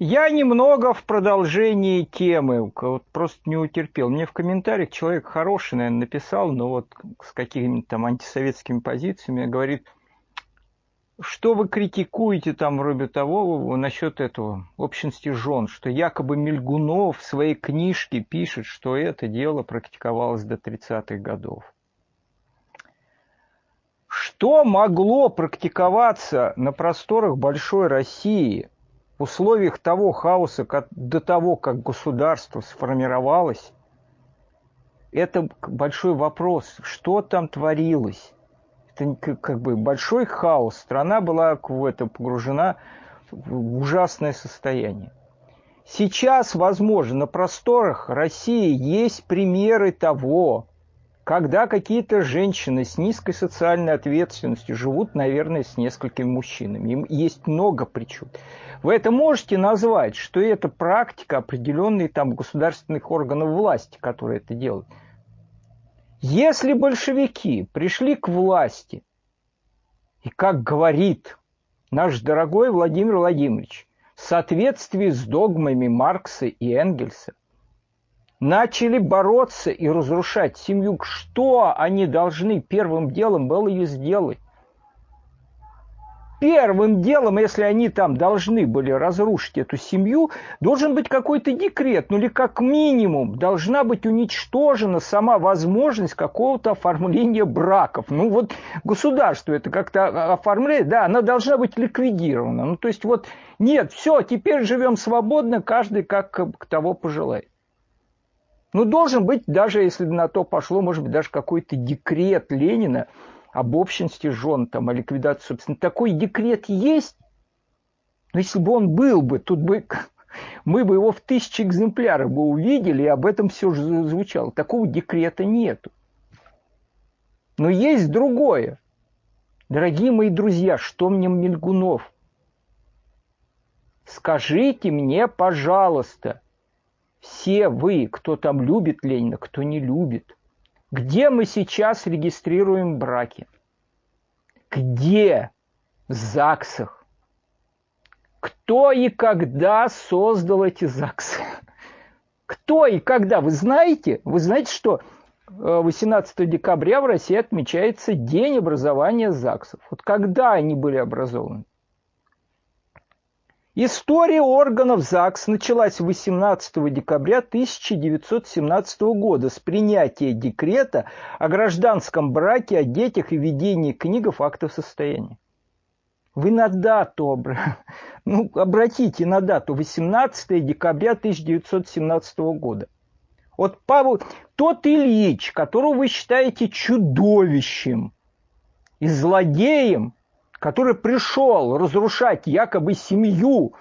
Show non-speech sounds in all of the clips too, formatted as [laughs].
Я немного в продолжении темы, вот просто не утерпел. Мне в комментариях человек хороший, наверное, написал, но вот с какими-то там антисоветскими позициями, говорит, что вы критикуете там вроде того насчет этого общности жен, что якобы Мельгунов в своей книжке пишет, что это дело практиковалось до 30-х годов. Что могло практиковаться на просторах большой России в условиях того хаоса, как, до того, как государство сформировалось, это большой вопрос, что там творилось. Это как бы большой хаос. Страна была в это погружена в ужасное состояние. Сейчас, возможно, на просторах России есть примеры того, когда какие-то женщины с низкой социальной ответственностью живут, наверное, с несколькими мужчинами. Им есть много причин. Вы это можете назвать, что это практика определенных там государственных органов власти, которые это делают. Если большевики пришли к власти, и как говорит наш дорогой Владимир Владимирович, в соответствии с догмами Маркса и Энгельса, начали бороться и разрушать семью, что они должны первым делом было ее сделать? Первым делом, если они там должны были разрушить эту семью, должен быть какой-то декрет, ну или как минимум должна быть уничтожена сама возможность какого-то оформления браков. Ну вот государство это как-то оформляет, да, она должна быть ликвидирована. Ну то есть вот нет, все, теперь живем свободно, каждый как того пожелает. Ну, должен быть, даже если на то пошло, может быть, даже какой-то декрет Ленина об общности жен, там, о ликвидации, собственно. Такой декрет есть, но если бы он был бы, тут бы [laughs] мы бы его в тысячи экземпляров бы увидели, и об этом все же звучало. Такого декрета нету. Но есть другое. Дорогие мои друзья, что мне Мельгунов? Скажите мне, пожалуйста, все вы, кто там любит Ленина, кто не любит, где мы сейчас регистрируем браки? Где? В ЗАГСах. Кто и когда создал эти ЗАГСы? Кто и когда? Вы знаете? Вы знаете, что 18 э, декабря в России отмечается День образования ЗАГСов. Вот когда они были образованы? История органов ЗАГС началась 18 декабря 1917 года с принятия декрета о гражданском браке, о детях и ведении книг фактов состояния. Вы на дату, [laughs] ну, обратите на дату 18 декабря 1917 года. Вот Павел, тот Ильич, которого вы считаете чудовищем и злодеем, который пришел разрушать якобы семью,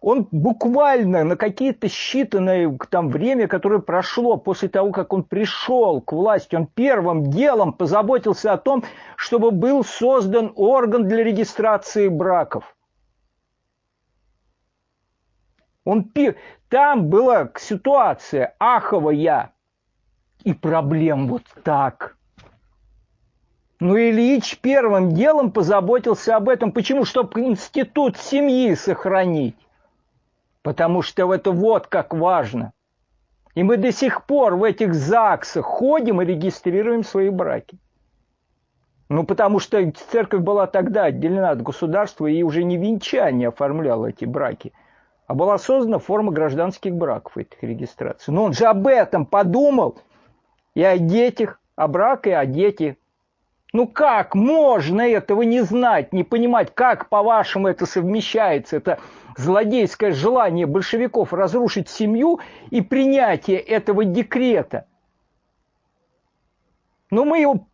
он буквально на какие-то считанные там время, которое прошло после того, как он пришел к власти, он первым делом позаботился о том, чтобы был создан орган для регистрации браков. Он пи... Там была ситуация аховая, и проблем вот так – ну, Ильич первым делом позаботился об этом. Почему? Чтобы институт семьи сохранить. Потому что это вот как важно. И мы до сих пор в этих ЗАГСах ходим и регистрируем свои браки. Ну, потому что церковь была тогда отделена от государства и уже не венчание оформляла эти браки, а была создана форма гражданских браков этих регистраций. Но он же об этом подумал и о детях, о браке, и о детях. Ну как можно этого не знать, не понимать, как, по-вашему, это совмещается? Это злодейское желание большевиков разрушить семью и принятие этого декрета. Но мы его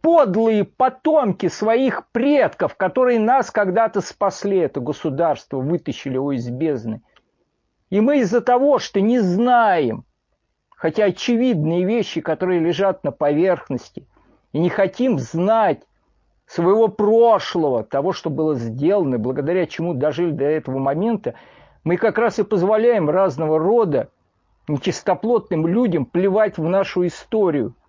подлые потомки своих предков, которые нас когда-то спасли, это государство, вытащили его из бездны. И мы из-за того, что не знаем, хотя очевидные вещи, которые лежат на поверхности – и не хотим знать своего прошлого, того, что было сделано, благодаря чему дожили до этого момента, мы как раз и позволяем разного рода нечистоплотным людям плевать в нашу историю –